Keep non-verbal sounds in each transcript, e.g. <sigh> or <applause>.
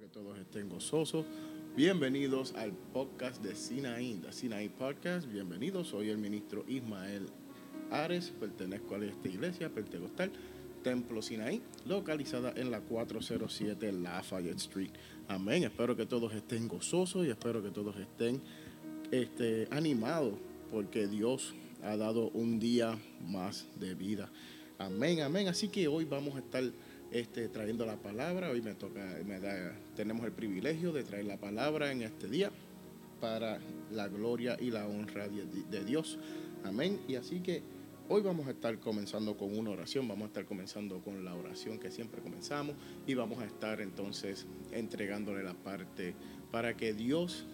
que todos estén gozosos. Bienvenidos al podcast de Sinaí, de Sinaí Podcast. Bienvenidos, soy el ministro Ismael Ares, pertenezco a esta iglesia pentecostal, Templo Sinaí, localizada en la 407 Lafayette Street. Amén. Espero que todos estén gozosos y espero que todos estén este, animados porque Dios ha dado un día más de vida. Amén, amén. Así que hoy vamos a estar este, trayendo la palabra. Hoy me toca, me da, tenemos el privilegio de traer la palabra en este día para la gloria y la honra de, de Dios. Amén. Y así que hoy vamos a estar comenzando con una oración. Vamos a estar comenzando con la oración que siempre comenzamos y vamos a estar entonces entregándole la parte para que Dios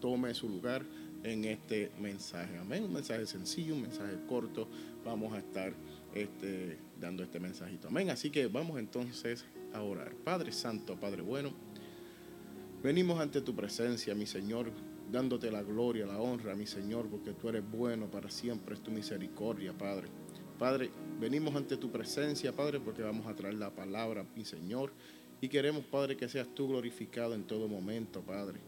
tome su lugar en este mensaje. Amén. Un mensaje sencillo, un mensaje corto. Vamos a estar este, dando este mensajito. Amén. Así que vamos entonces a orar. Padre Santo, Padre bueno, venimos ante tu presencia, mi Señor, dándote la gloria, la honra, mi Señor, porque tú eres bueno para siempre, es tu misericordia, Padre. Padre, venimos ante tu presencia, Padre, porque vamos a traer la palabra, mi Señor, y queremos, Padre, que seas tú glorificado en todo momento, Padre.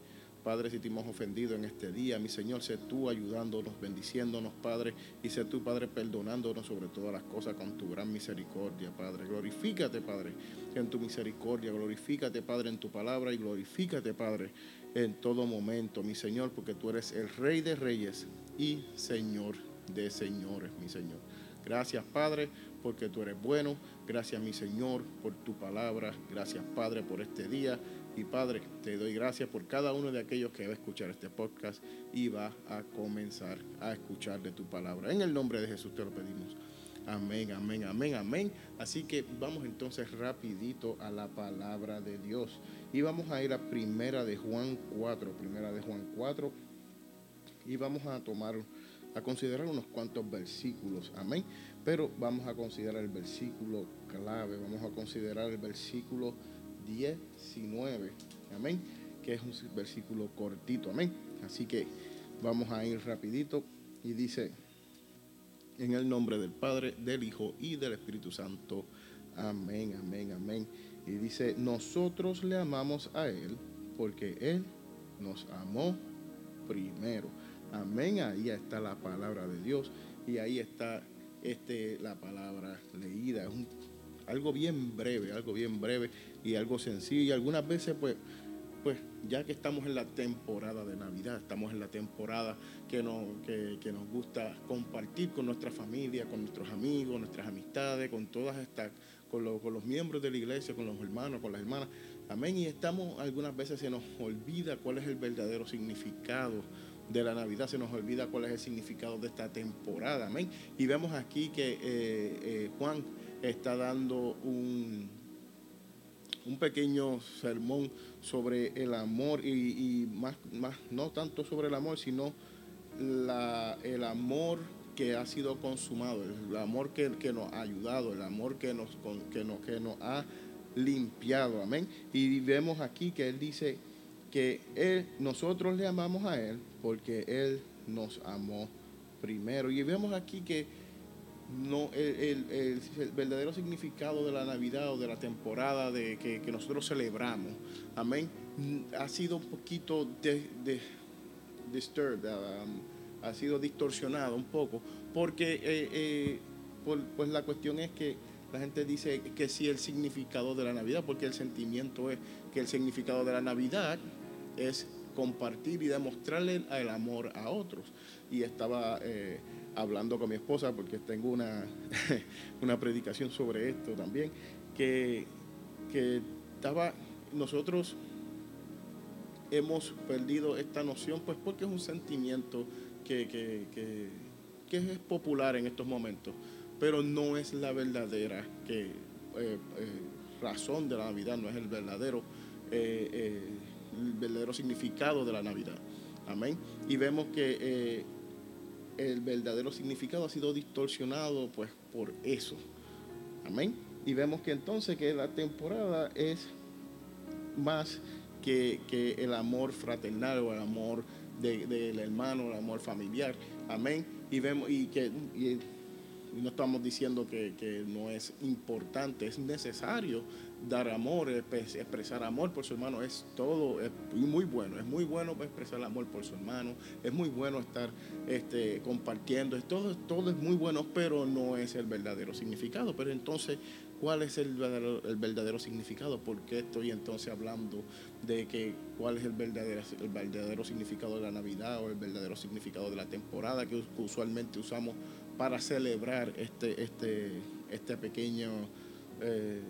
Padre, si te hemos ofendido en este día, mi Señor, sé tú ayudándonos, bendiciéndonos, Padre, y sé tú, Padre, perdonándonos sobre todas las cosas con tu gran misericordia, Padre. Glorifícate, Padre, en tu misericordia, glorifícate, Padre, en tu palabra y glorifícate, Padre, en todo momento, mi Señor, porque tú eres el Rey de Reyes y Señor de Señores, mi Señor. Gracias, Padre, porque tú eres bueno. Gracias, mi Señor, por tu palabra. Gracias, Padre, por este día. Y Padre, te doy gracias por cada uno de aquellos que va a escuchar este podcast y va a comenzar a escuchar de tu palabra. En el nombre de Jesús te lo pedimos. Amén, amén, amén, amén. Así que vamos entonces rapidito a la palabra de Dios. Y vamos a ir a primera de Juan 4, primera de Juan 4. Y vamos a tomar, a considerar unos cuantos versículos. Amén. Pero vamos a considerar el versículo clave. Vamos a considerar el versículo 19. Amén. Que es un versículo cortito. Amén. Así que vamos a ir rapidito. Y dice, en el nombre del Padre, del Hijo y del Espíritu Santo. Amén, amén, amén. Y dice, nosotros le amamos a Él porque Él nos amó primero. Amén. Ahí está la palabra de Dios. Y ahí está este, la palabra leída. Algo bien breve, algo bien breve y algo sencillo. Y algunas veces, pues, pues ya que estamos en la temporada de Navidad, estamos en la temporada que nos, que, nos gusta compartir con nuestra familia, con nuestros amigos, nuestras amistades, con todas estas, con, con los miembros de la iglesia, con los hermanos, con las hermanas. Amén. Y estamos, algunas veces se nos olvida cuál es el verdadero significado de la Navidad, se nos olvida cuál es el significado de esta temporada. Amén. Y vemos aquí que eh, eh, Juan está dando un, un pequeño sermón sobre el amor y, más, más, no tanto sobre el amor, sino la, el amor que ha sido consumado, el amor que, nos ha ayudado, el amor que nos, que, nos, que nos ha limpiado, amén. Y vemos aquí que Él dice que él, nosotros le amamos a Él porque Él nos amó primero. Y vemos aquí que no el, verdadero significado de la Navidad o de la temporada de, que, nosotros celebramos, amén, ha sido un poquito disturbed, um, ha sido distorsionado un poco, porque eh, eh, pues la cuestión es que la gente dice que sí el significado de la Navidad, porque el sentimiento es que el significado de la Navidad es compartir y demostrarle el amor a otros. Y estaba... Eh, hablando con mi esposa, porque tengo una, <laughs> una predicación sobre esto también, que, que estaba, nosotros hemos perdido esta noción, pues porque es un sentimiento que, que, que, es popular en estos momentos, pero no es la verdadera que, eh, eh, razón de la Navidad, no es el verdadero, eh, el verdadero significado de la Navidad. Amén. Y vemos que el verdadero significado ha sido distorsionado pues por eso. Amén. Y vemos que entonces que la temporada es más que, el amor fraternal o el amor del hermano, el amor familiar. Amén. Y vemos y que no estamos diciendo que, que, no es importante, es necesario dar amor, expresar amor por su hermano, es todo, es muy bueno, es muy bueno expresar amor por su hermano, es muy bueno estar este, compartiendo, es todo, es muy bueno, pero no es el verdadero significado. Pero entonces, ¿cuál es el verdadero, el verdadero significado? ¿Por qué estoy entonces hablando de que cuál es el verdadero, el verdadero significado de la Navidad o el verdadero significado de la temporada que usualmente usamos para celebrar este, este, este pequeño eh,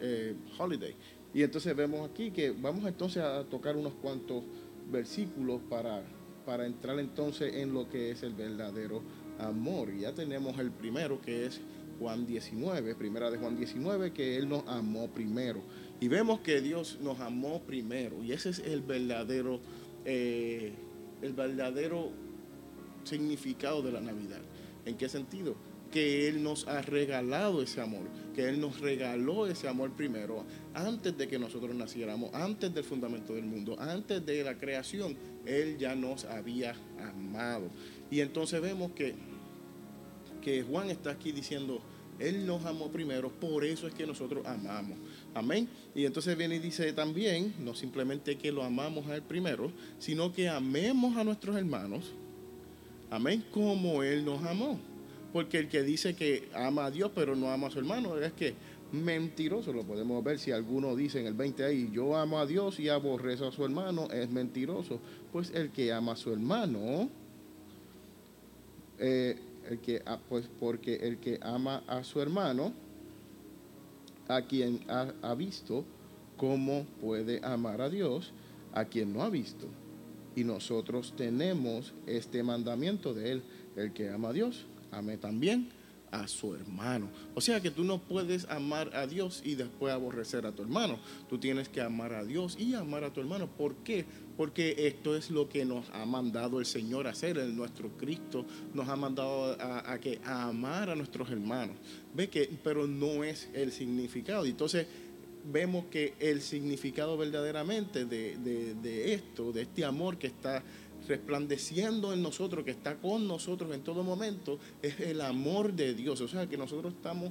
eh, holiday. Y entonces vemos aquí que vamos entonces a tocar unos cuantos versículos para, para entrar entonces en lo que es el verdadero amor. Y ya tenemos el primero que es Juan 19, primera de Juan 19, que Él nos amó primero. Y vemos que Dios nos amó primero. Y ese es el verdadero, eh, el verdadero significado de la Navidad. ¿En qué sentido? Que Él nos ha regalado ese amor, que Él nos regaló ese amor primero, antes de que nosotros naciéramos, antes del fundamento del mundo, antes de la creación, Él ya nos había amado. Y entonces vemos que, que Juan está aquí diciendo, Él nos amó primero, por eso es que nosotros amamos. Amén. Y entonces viene y dice también, no simplemente que lo amamos a Él primero, sino que amemos a nuestros hermanos Amén. Como Él nos amó. Porque el que dice que ama a Dios pero no ama a su hermano es que mentiroso. Lo podemos ver si alguno dice en el 20 ahí, yo amo a Dios y aborrezo a su hermano, es mentiroso. Pues el que ama a su hermano, eh, el que, pues porque el que ama a su hermano, a quien ha, ha visto, ¿cómo puede amar a Dios a quien no ha visto? Y nosotros tenemos este mandamiento de Él, el que ama a Dios, ame también a su hermano. O sea que tú no puedes amar a Dios y después aborrecer a tu hermano. Tú tienes que amar a Dios y amar a tu hermano. ¿Por qué? Porque esto es lo que nos ha mandado el Señor a hacer. El, nuestro Cristo nos ha mandado a, que amar a nuestros hermanos. Ve que, pero no es el significado. Entonces, vemos que el significado verdaderamente de, esto, de este amor que está resplandeciendo en nosotros, que está con nosotros en todo momento, es el amor de Dios. O sea, que nosotros estamos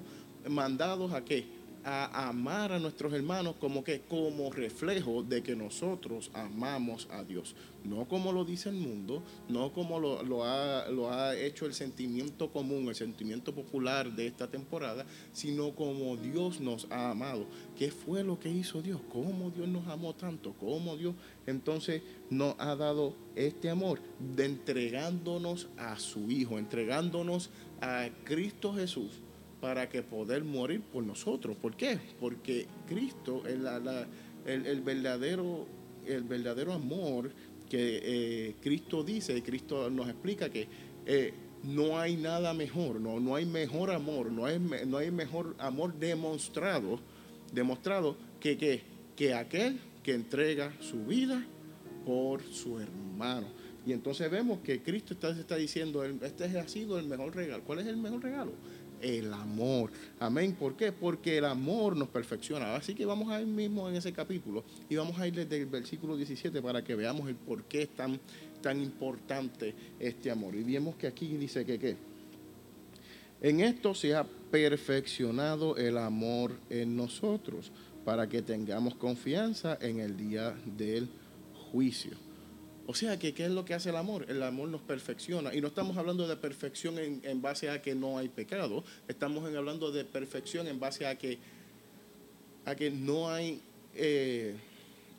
mandados a qué? A amar a nuestros hermanos como que como reflejo de que nosotros amamos a Dios, no como lo dice el mundo, no como lo, lo, ha, lo ha hecho el sentimiento común, el sentimiento popular de esta temporada, sino como Dios nos ha amado. ¿Qué fue lo que hizo Dios? ¿Cómo Dios nos amó tanto? ¿Cómo Dios entonces nos ha dado este amor? De entregándonos a su Hijo, entregándonos a Cristo Jesús para que poder morir por nosotros. ¿Por qué? Porque Cristo, el, el, verdadero, el verdadero amor que eh, Cristo dice, Cristo nos explica que eh, no hay nada mejor, no, no hay mejor amor, no hay, no hay mejor amor demostrado, demostrado que, que, que aquel que entrega su vida por su hermano. Y entonces vemos que Cristo está, está diciendo, este ha sido el mejor regalo. ¿Cuál es el mejor regalo? El amor. Amén. ¿Por qué? Porque el amor nos perfecciona. Así que vamos a ir mismo en ese capítulo y vamos a ir desde el versículo 17 para que veamos el por qué es tan, tan importante este amor. Y vemos que aquí dice que ¿qué? En esto se ha perfeccionado el amor en nosotros para que tengamos confianza en el día del juicio. O sea que, ¿qué es lo que hace el amor? El amor nos perfecciona. Y no estamos hablando de perfección en, base a que no hay pecado. Estamos hablando de perfección en base a que, a que no hay, eh,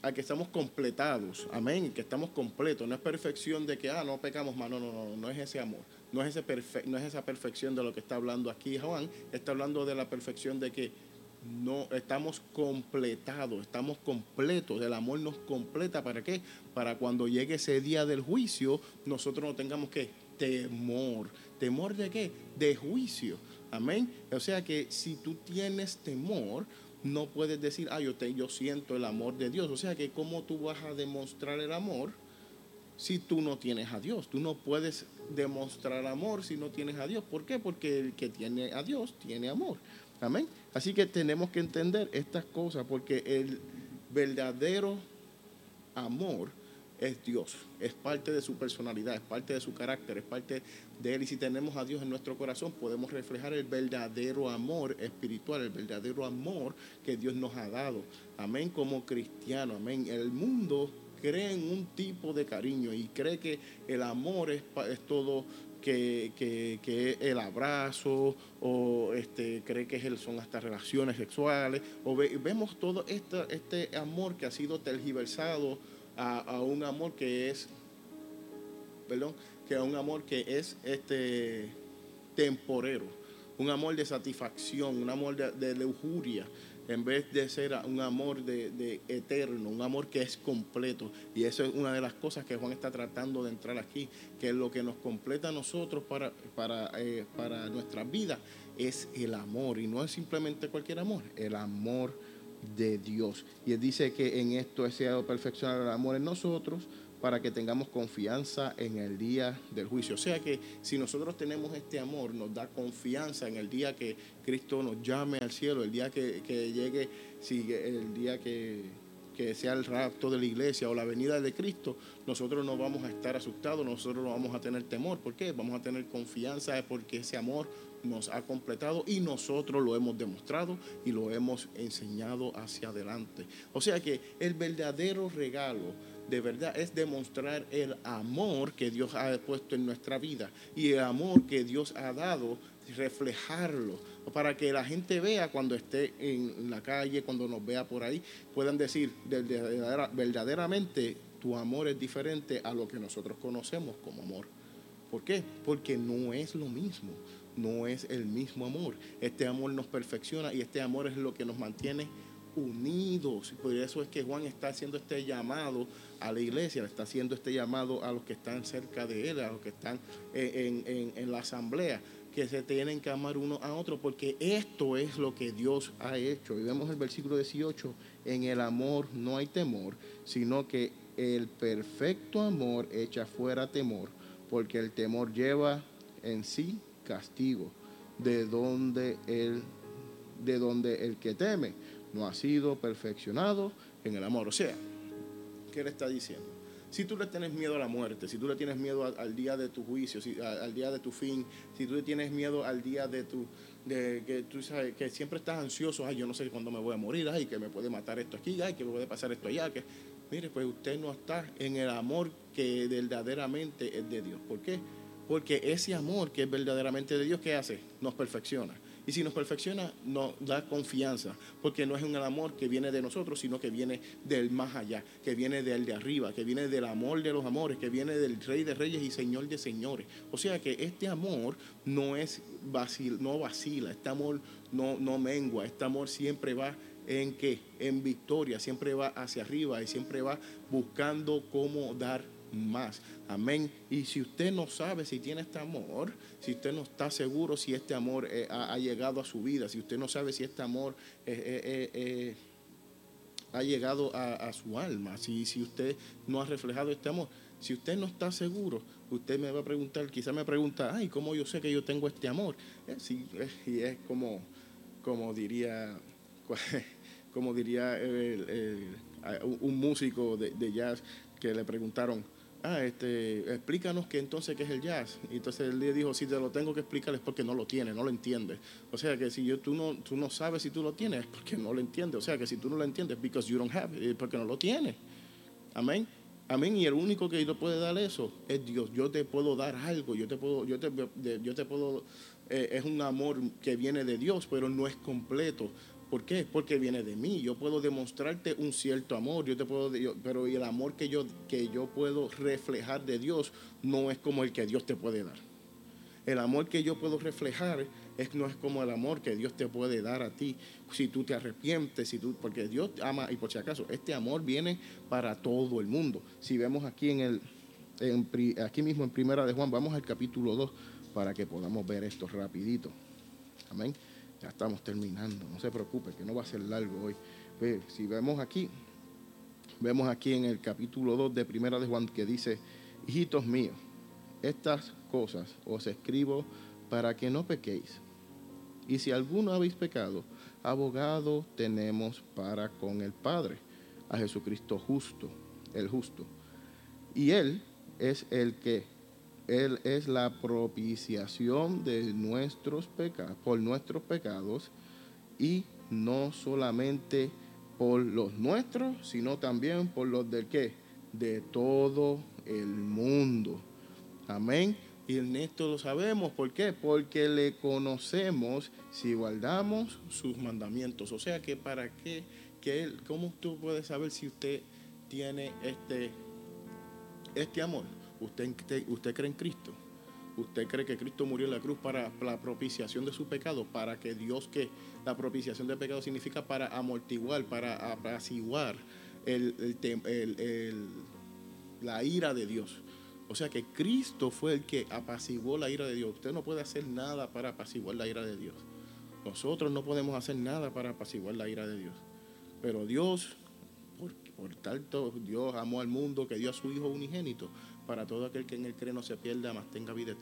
a que estamos completados. Amén. Que estamos completos. No es perfección de que, ah, no pecamos más. No, no, no. No es ese amor. No es, ese no es esa perfección de lo que está hablando aquí Juan. Está hablando de la perfección de que no estamos completados, estamos completos, el amor nos completa, ¿para qué? Para cuando llegue ese día del juicio, nosotros no tengamos que temor. ¿Temor de qué? De juicio. Amén. O sea que si tú tienes temor, no puedes decir, ah, yo, te, yo siento el amor de Dios. O sea que, ¿cómo tú vas a demostrar el amor si tú no tienes a Dios? Tú no puedes demostrar amor si no tienes a Dios. ¿Por qué? Porque el que tiene a Dios tiene amor. Amén. Así que tenemos que entender estas cosas porque el verdadero amor es Dios, es parte de su personalidad, es parte de su carácter, es parte de Él. Y si tenemos a Dios en nuestro corazón, podemos reflejar el verdadero amor espiritual, el verdadero amor que Dios nos ha dado. Amén, como cristiano, amén. El mundo cree en un tipo de cariño y cree que el amor es, es todo que, que, el abrazo o este, cree que son hasta relaciones sexuales o vemos todo este, este amor que ha sido tergiversado a, un amor que es, perdón, que a un amor que es este temporero, un amor de satisfacción, un amor de, de lujuria, en vez de ser un amor de, eterno, un amor que es completo. Y eso es una de las cosas que Juan está tratando de entrar aquí, que lo que nos completa a nosotros para, para, eh, para nuestra vida es el amor. Y no es simplemente cualquier amor, el amor de Dios. Y él dice que en esto se perfeccionar el amor en nosotros para que tengamos confianza en el día del juicio. O sea que si nosotros tenemos este amor, nos da confianza en el día que Cristo nos llame al cielo, el día que, llegue, si el día que, que sea el rapto de la iglesia o la venida de Cristo, nosotros no vamos a estar asustados, nosotros no vamos a tener temor. ¿Por qué? Vamos a tener confianza porque ese amor nos ha completado y nosotros lo hemos demostrado y lo hemos enseñado hacia adelante. O sea que el verdadero regalo de verdad es demostrar el amor que Dios ha puesto en nuestra vida y el amor que Dios ha dado, reflejarlo, para que la gente vea cuando esté en la calle, cuando nos vea por ahí, puedan decir verdaderamente tu amor es diferente a lo que nosotros conocemos como amor. ¿Por qué? Porque no es lo mismo, no es el mismo amor. Este amor nos perfecciona y este amor es lo que nos mantiene unidos. Por eso es que Juan está haciendo este llamado a la iglesia, le está haciendo este llamado a los que están cerca de él, a los que están en, la asamblea, que se tienen que amar uno a otro, porque esto es lo que Dios ha hecho. Y vemos el versículo 18, en el amor no hay temor, sino que el perfecto amor echa fuera temor, porque el temor lleva en sí castigo, de donde el, de donde el que teme no ha sido perfeccionado en el amor. O sea, ¿qué le está diciendo? Si tú le tienes miedo a la muerte, si tú le tienes miedo al, día de tu juicio, al día de tu fin, si tú le tienes miedo al día de tu, de que tú sabes que siempre estás ansioso, ay, yo no sé cuándo me voy a morir, ay, que me puede matar esto aquí, ay, que me puede pasar esto allá, que mire, pues usted no está en el amor que verdaderamente es de Dios. ¿Por qué? Porque ese amor que es verdaderamente de Dios, ¿qué hace? Nos perfecciona. Y si nos perfecciona, nos da confianza, porque no es un amor que viene de nosotros, sino que viene del más allá, que viene del de arriba, que viene del amor de los amores, que viene del Rey de Reyes y Señor de Señores. O sea que este amor no es vacil, no vacila, este amor no, no mengua, este amor siempre va en qué? En victoria, siempre va hacia arriba y siempre va buscando cómo dar más. Amén. Y si usted no sabe si tiene este amor, si usted no está seguro si este amor eh, ha, llegado a su vida, si usted no sabe si este amor eh, eh, ha llegado a, su alma, si, si usted no ha reflejado este amor, si usted no está seguro, usted me va a preguntar, quizá me pregunta, ay, ¿cómo yo sé que yo tengo este amor? y es como, como diría, <laughs> como diría un músico de jazz que le preguntaron, ah, este, explícanos qué entonces qué es el jazz. Y entonces él le dijo, si te lo tengo que explicar es porque no lo tienes, no lo entiendes. O sea que si yo, tú, no, tú no sabes si tú lo tienes es porque no lo entiendes. O sea que si tú no lo entiendes, because you don't have es porque no lo tienes. Amén. Amén. Y el único que yo puede dar eso es Dios. Yo te puedo dar algo, yo te puedo, yo te, yo te puedo, eh, es un amor que viene de Dios, pero no es completo. ¿Por qué? Porque viene de mí. Yo puedo demostrarte un cierto amor, yo te puedo, pero el amor que yo, que yo puedo reflejar de Dios no es como el que Dios te puede dar. El amor que yo puedo reflejar es, no es como el amor que Dios te puede dar a ti si tú te arrepientes, si tú, porque Dios ama, y por si acaso, este amor viene para todo el mundo. Si vemos aquí en el, aquí mismo en Primera de Juan, vamos al capítulo 2 para que podamos ver esto rapidito. Amén. Ya estamos terminando, no se preocupe, que no va a ser largo hoy. si vemos aquí, vemos aquí en el capítulo 2 de Primera de Juan que dice, hijitos míos, estas cosas os escribo para que no pequéis. Y si alguno habéis pecado, abogado tenemos para con el Padre, a Jesucristo justo, el justo. Y Él es el que, Él es la propiciación de nuestros pecados, por nuestros pecados, y no solamente por los nuestros, sino también por los del que, de todo el mundo. Amén. Y en esto lo sabemos, ¿por qué? Porque le conocemos si guardamos sus mandamientos. O sea que para qué, que ¿cómo tú puedes saber si usted tiene este, este amor? ¿Usted, ¿Usted cree en Cristo? ¿Usted cree que Cristo murió en la cruz para la propiciación de su pecado? Para que Dios, que la propiciación de pecado significa para amortiguar, para apaciguar la ira de Dios. O sea que Cristo fue el que apaciguó la ira de Dios. Usted no puede hacer nada para apaciguar la ira de Dios. Nosotros no podemos hacer nada para apaciguar la ira de Dios. Pero Dios, por, por tanto, Dios amó al mundo que dio a su Hijo unigénito para todo aquel que en él cree no se pierda, más tenga vida,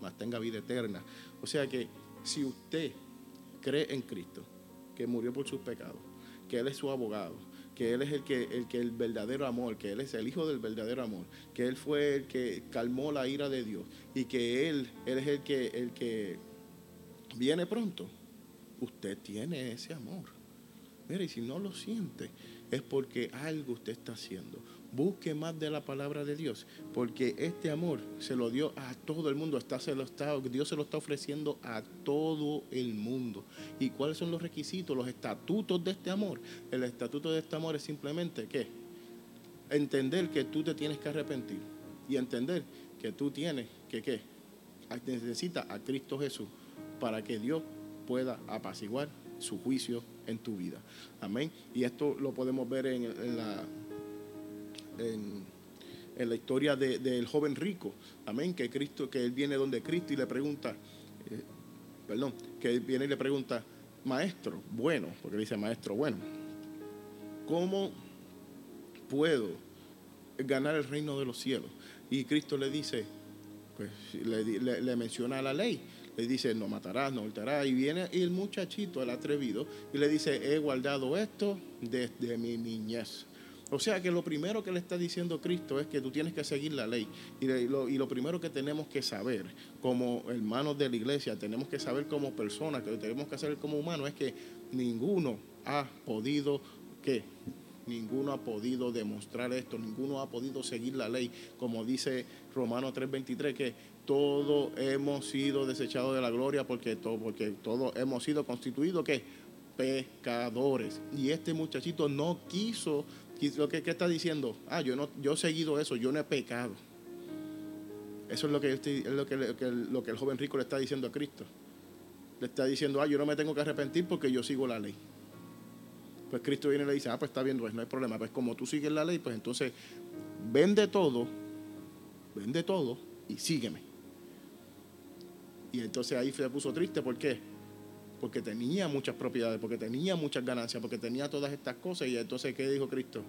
más tenga vida eterna. O sea que si usted cree en Cristo, que murió por sus pecados, que Él es su abogado, que Él es el que, el que el verdadero amor, que Él es el Hijo del verdadero amor, que Él fue el que calmó la ira de Dios y que Él, él es el que, el que viene pronto. Usted tiene ese amor. Mire, y si no lo siente, es porque algo usted está haciendo. Busque más de la palabra de Dios, porque este amor se lo dio a todo el mundo. Está, se lo está, Dios se lo está ofreciendo a todo el mundo. ¿Y cuáles son los requisitos, los estatutos de este amor? El estatuto de este amor es simplemente que entender que tú te tienes que arrepentir y entender que tú tienes que qué necesitas a Cristo Jesús para que Dios pueda apaciguar su juicio en tu vida. Amén. Y esto lo podemos ver en la en, la historia del joven rico. Amén. Que Cristo, que él viene donde Cristo y le pregunta, eh, perdón, que él viene y le pregunta, maestro, bueno, porque dice maestro, bueno, ¿cómo puedo ganar el reino de los cielos? Y Cristo le dice, pues le, le menciona la ley le dice, no matarás, no hurtarás. Y viene el muchachito, el atrevido, y le dice, he guardado esto desde mi niñez. O sea que lo primero que le está diciendo Cristo es que tú tienes que seguir la ley. Y lo, primero que tenemos que saber como hermanos de la iglesia, tenemos que saber como personas, que tenemos que saber como humanos, es que ninguno ha podido, ¿qué? Ninguno ha podido demostrar esto, ninguno ha podido seguir la ley, como dice Romanos 3:23, que todos hemos sido desechados de la gloria porque, todo, porque todos hemos sido constituidos, ¿qué? Pecadores. Y este muchachito no quiso lo que, está diciendo, ah, yo no, yo he seguido eso, yo no he pecado. Eso es que, que, lo que el joven rico le está diciendo a Cristo. Le está diciendo, ah, yo no me tengo que arrepentir porque yo sigo la ley. Pues Cristo viene y le dice, ah, pues está bien, pues no hay problema. Pues como tú sigues la ley, pues entonces vende todo, vende todo y sígueme. Y entonces ahí se puso triste, ¿por qué? Porque tenía muchas propiedades, porque tenía muchas ganancias, porque tenía todas estas cosas. Y entonces, ¿qué dijo Cristo?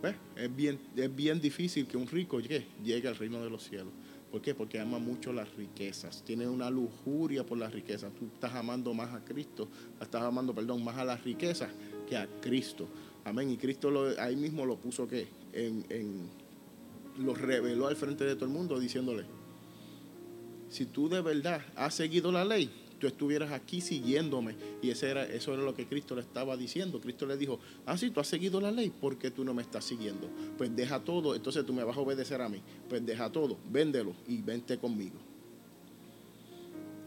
Pues, es, bien, es bien difícil que un rico llegue, al reino de los cielos. ¿Por qué? Porque ama mucho las riquezas. Tiene una lujuria por las riquezas. Tú estás amando más a Cristo, estás amando, perdón, más a las riquezas que a Cristo. Amén. Y Cristo ahí mismo lo puso que en, en, lo reveló al frente de todo el mundo diciéndole, si tú de verdad has seguido la ley, tú estuvieras aquí siguiéndome. Y ese era, eso era lo que Cristo le estaba diciendo. Cristo le dijo, ah, sí, tú has seguido la ley, ¿por qué tú no me estás siguiendo? Pues deja todo, entonces tú me vas a obedecer a mí. Pues deja todo, véndelo y vente conmigo.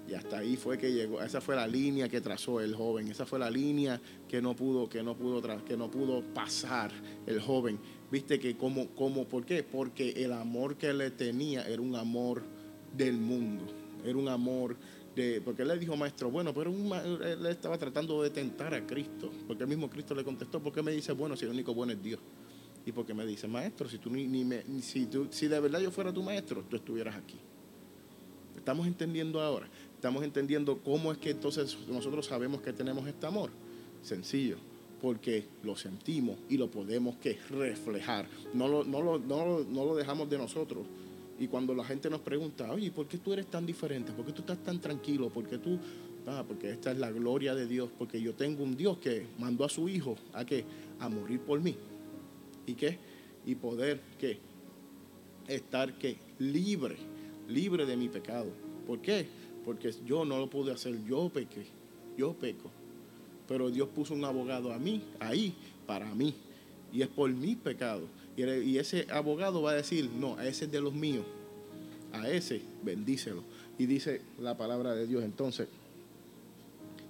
Y hasta ahí fue que llegó, esa fue la línea que trazó el joven, esa fue la línea que no pudo, que no pudo, que no pudo pasar el joven. Viste que como, como, ¿por qué? Porque el amor que le tenía era un amor del mundo, era un amor porque él le dijo, maestro, bueno, pero él estaba tratando de tentar a Cristo, porque el mismo Cristo le contestó, ¿por qué me dice, bueno, si el único bueno es Dios? Y porque me dice, maestro, si tú ni, me, si, tú, si de verdad yo fuera tu maestro, tú estuvieras aquí. Estamos entendiendo ahora, estamos entendiendo cómo es que entonces nosotros sabemos que tenemos este amor. Sencillo, porque lo sentimos y lo podemos que reflejar. No lo, no lo, no no lo dejamos de nosotros, y cuando la gente nos pregunta, oye, ¿por qué tú eres tan diferente? ¿Por qué tú estás tan tranquilo? ¿Por qué tú.? Ah, porque esta es la gloria de Dios, porque yo tengo un Dios que mandó a su Hijo a que a morir por mí. ¿Y qué? Y poder que estar que libre, libre de mi pecado. ¿Por qué? Porque yo no lo pude hacer, yo pequé, yo peco. Pero Dios puso un abogado a mí, ahí, para mí. Y es por mis pecados. Y ese abogado va a decir, no, a ese es de los míos. A ese, bendícelo. Y dice la palabra de Dios entonces,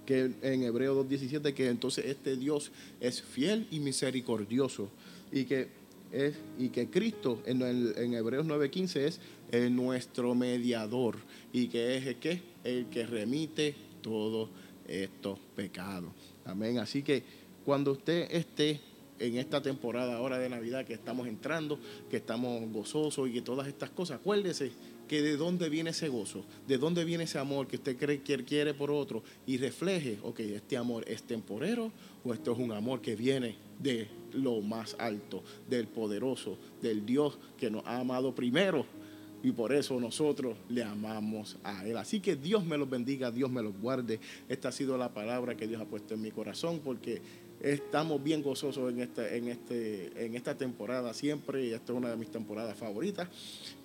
que en Hebreo 2.17, que entonces este Dios es fiel y misericordioso. Y que es, y que Cristo en, en Hebreos 9:15 es el nuestro mediador y que es que, el que remite todos estos pecados. Amén. Así que cuando usted esté en esta temporada ahora de Navidad que estamos entrando, que estamos gozosos y que todas estas cosas, acuérdese que de dónde viene ese gozo, de dónde viene ese amor que usted cree que quiere por otro y refleje, ok, este amor es temporero o esto es un amor que viene de lo más alto, del poderoso, del Dios que nos ha amado primero y por eso nosotros le amamos a Él. Así que Dios me los bendiga, Dios me los guarde. Esta ha sido la palabra que Dios ha puesto en mi corazón porque estamos bien gozosos en, este, en, este, en esta temporada siempre y esta es una de mis temporadas favoritas,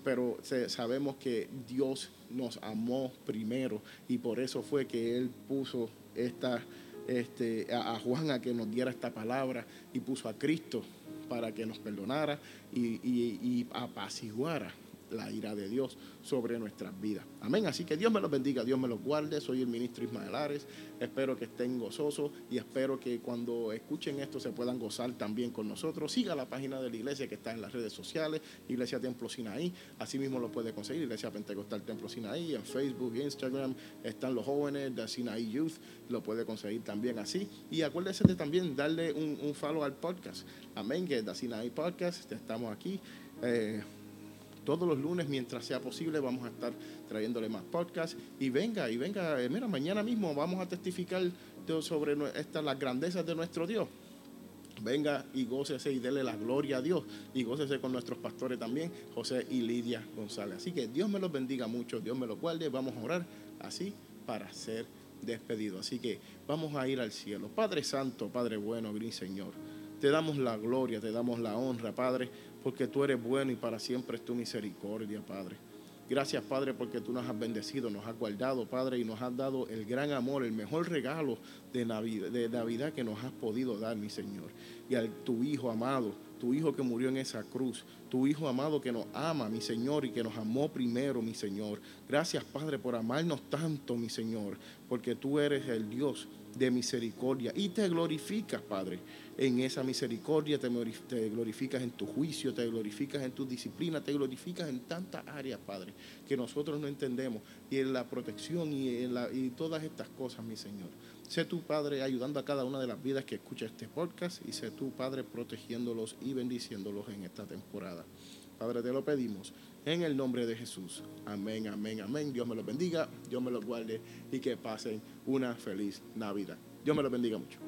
pero sabemos que Dios nos amó primero y por eso fue que Él puso esta, este, a, Juan a que nos diera esta palabra y puso a Cristo para que nos perdonara y, y, y apaciguara la ira de Dios sobre nuestras vidas. Amén. Así que Dios me los bendiga, Dios me los guarde. Soy el ministro Ismael Ares. Espero que estén gozosos y espero que cuando escuchen esto se puedan gozar también con nosotros. Siga la página de la iglesia que está en las redes sociales, Iglesia Templo Sinaí. Así mismo lo puede conseguir, Iglesia Pentecostal Templo Sinaí. En Facebook, Instagram están los jóvenes de Sinaí Youth. Lo puede conseguir también así. Y acuérdese de también darle un, follow al podcast. Amén, que es de Sinaí Podcast. Estamos aquí. Eh, todos los lunes, mientras sea posible, vamos a estar trayéndole más podcasts. Y venga, y venga, eh, mira, mañana mismo vamos a testificar sobre estas, las grandezas de nuestro Dios. Venga y gócese y dele la gloria a Dios. Y gócese con nuestros pastores también, José y Lidia González. Así que Dios me los bendiga mucho, Dios me los guarde. Vamos a orar así para ser despedido. Así que vamos a ir al cielo. Padre Santo, Padre bueno, gris Señor. Te damos la gloria, te damos la honra, Padre porque tú eres bueno y para siempre es tu misericordia, Padre. Gracias, Padre, porque tú nos has bendecido, nos has guardado, Padre, y nos has dado el gran amor, el mejor regalo de Navidad, que nos has podido dar, mi Señor. Y a tu Hijo amado, tu Hijo que murió en esa cruz, tu Hijo amado que nos ama, mi Señor, y que nos amó primero, mi Señor. Gracias, Padre, por amarnos tanto, mi Señor, porque tú eres el Dios de misericordia y te glorificas, Padre en esa misericordia, te, glorificas en tu juicio, te glorificas en tu disciplina, te glorificas en tantas áreas, Padre, que nosotros no entendemos, y en la protección y, en la, y todas estas cosas, mi Señor. Sé tu Padre ayudando a cada una de las vidas que escucha este podcast y sé tu Padre protegiéndolos y bendiciéndolos en esta temporada. Padre, te lo pedimos en el nombre de Jesús. Amén, amén, amén. Dios me los bendiga, Dios me los guarde y que pasen una feliz Navidad. Dios me los bendiga mucho.